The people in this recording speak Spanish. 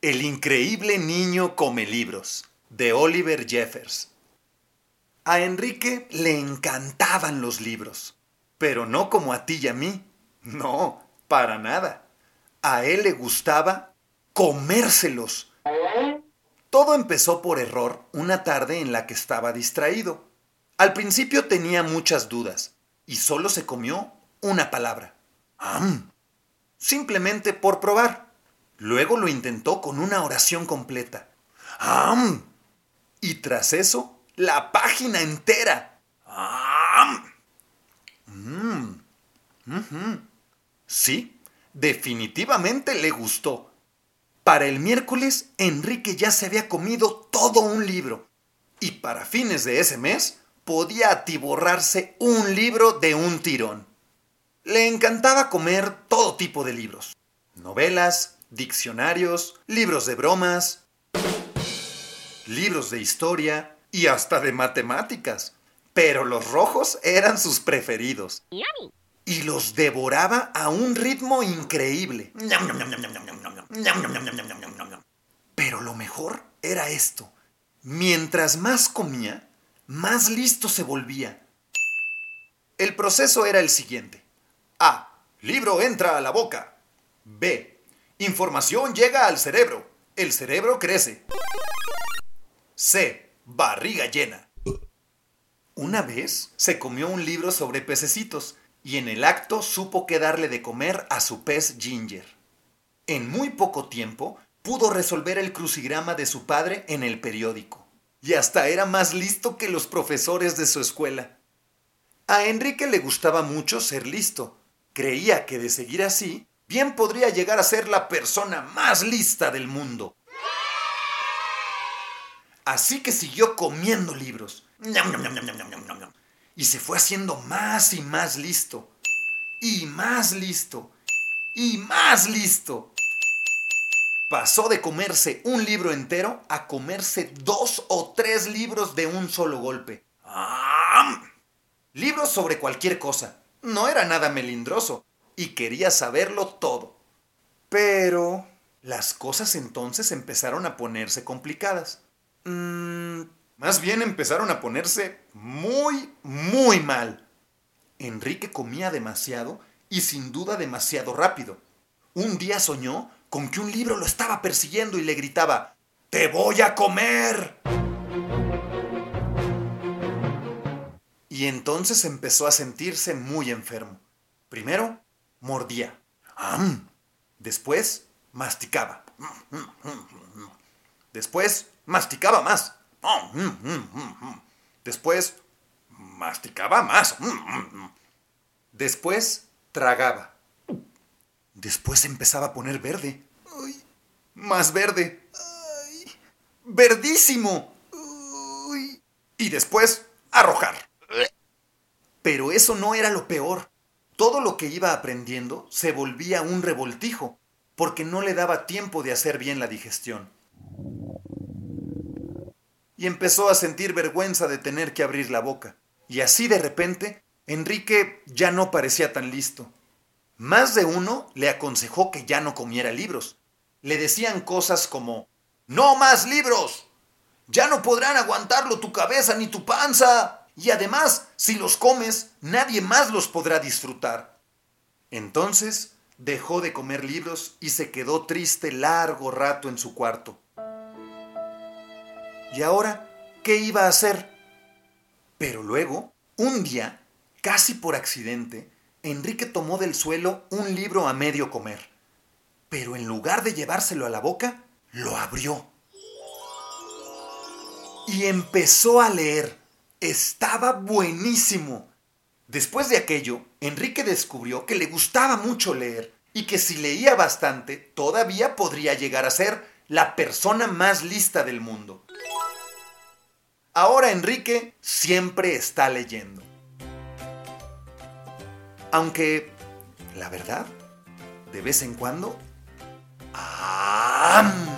El increíble niño come libros, de Oliver Jeffers. A Enrique le encantaban los libros, pero no como a ti y a mí. No, para nada. A él le gustaba comérselos. Todo empezó por error una tarde en la que estaba distraído. Al principio tenía muchas dudas y solo se comió una palabra. ¡Am! Simplemente por probar. Luego lo intentó con una oración completa. ¡Am! Y tras eso, la página entera. ¡Am! Mm. Sí, definitivamente le gustó. Para el miércoles, Enrique ya se había comido todo un libro. Y para fines de ese mes, podía atiborrarse un libro de un tirón. Le encantaba comer todo tipo de libros. Novelas, diccionarios, libros de bromas, libros de historia y hasta de matemáticas. Pero los rojos eran sus preferidos. Y los devoraba a un ritmo increíble. Pero lo mejor era esto. Mientras más comía, más listo se volvía. El proceso era el siguiente. A. Libro entra a la boca. B. Información llega al cerebro. El cerebro crece. C. Barriga llena. Una vez se comió un libro sobre pececitos y en el acto supo que darle de comer a su pez Ginger. En muy poco tiempo pudo resolver el crucigrama de su padre en el periódico. Y hasta era más listo que los profesores de su escuela. A Enrique le gustaba mucho ser listo. Creía que de seguir así, bien podría llegar a ser la persona más lista del mundo. Así que siguió comiendo libros. Y se fue haciendo más y más listo. Y más listo. Y más listo. Pasó de comerse un libro entero a comerse dos o tres libros de un solo golpe. ¡Am! Libros sobre cualquier cosa. No era nada melindroso. Y quería saberlo todo. Pero las cosas entonces empezaron a ponerse complicadas. Mm, más bien empezaron a ponerse muy, muy mal. Enrique comía demasiado y sin duda demasiado rápido. Un día soñó con que un libro lo estaba persiguiendo y le gritaba, ¡Te voy a comer! Y entonces empezó a sentirse muy enfermo. Primero, mordía. Después, masticaba. Después, masticaba más. Después, masticaba más. Después, tragaba. Después empezaba a poner verde. Más verde. Verdísimo. Y después, arrojar. Pero eso no era lo peor. Todo lo que iba aprendiendo se volvía un revoltijo, porque no le daba tiempo de hacer bien la digestión. Y empezó a sentir vergüenza de tener que abrir la boca. Y así de repente, Enrique ya no parecía tan listo. Más de uno le aconsejó que ya no comiera libros. Le decían cosas como, ¡No más libros! Ya no podrán aguantarlo tu cabeza ni tu panza. Y además, si los comes, nadie más los podrá disfrutar. Entonces dejó de comer libros y se quedó triste largo rato en su cuarto. ¿Y ahora qué iba a hacer? Pero luego, un día, casi por accidente, Enrique tomó del suelo un libro a medio comer. Pero en lugar de llevárselo a la boca, lo abrió. Y empezó a leer. Estaba buenísimo. Después de aquello, Enrique descubrió que le gustaba mucho leer y que si leía bastante, todavía podría llegar a ser la persona más lista del mundo. Ahora Enrique siempre está leyendo. Aunque, la verdad, de vez en cuando... ¡am!